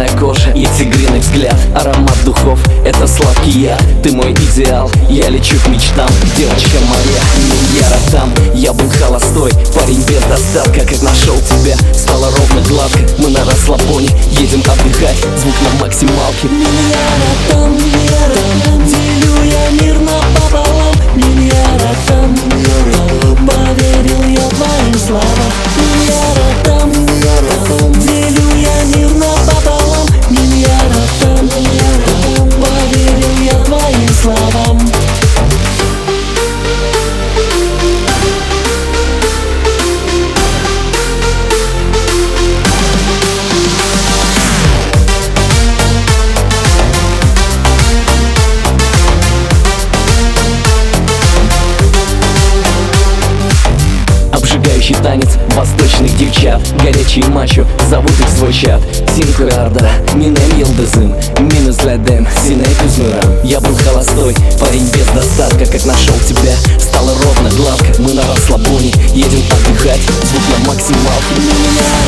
красная кожа и тигриный взгляд. Аромат духов — это сладкий я. Ты мой идеал, я лечу к мечтам. Девочка моя, не я ротам Я был холостой, парень без достатка. Как нашел тебя, стало ровно гладко. Мы на расслабоне, едем отдыхать. Звук на максималке. Меня ротам Обжигающий танец восточных девчат. Горячие мачо зовут их свой чат. Синкурарда, Минем Йылдызым Минузлядем, Синей Кузмырам Я был холостой, парень без достатка. Как нашел тебя, стало ровно гладко. Мы на расслабоне, едем отдыхать. Звук на максималке Миллиардом,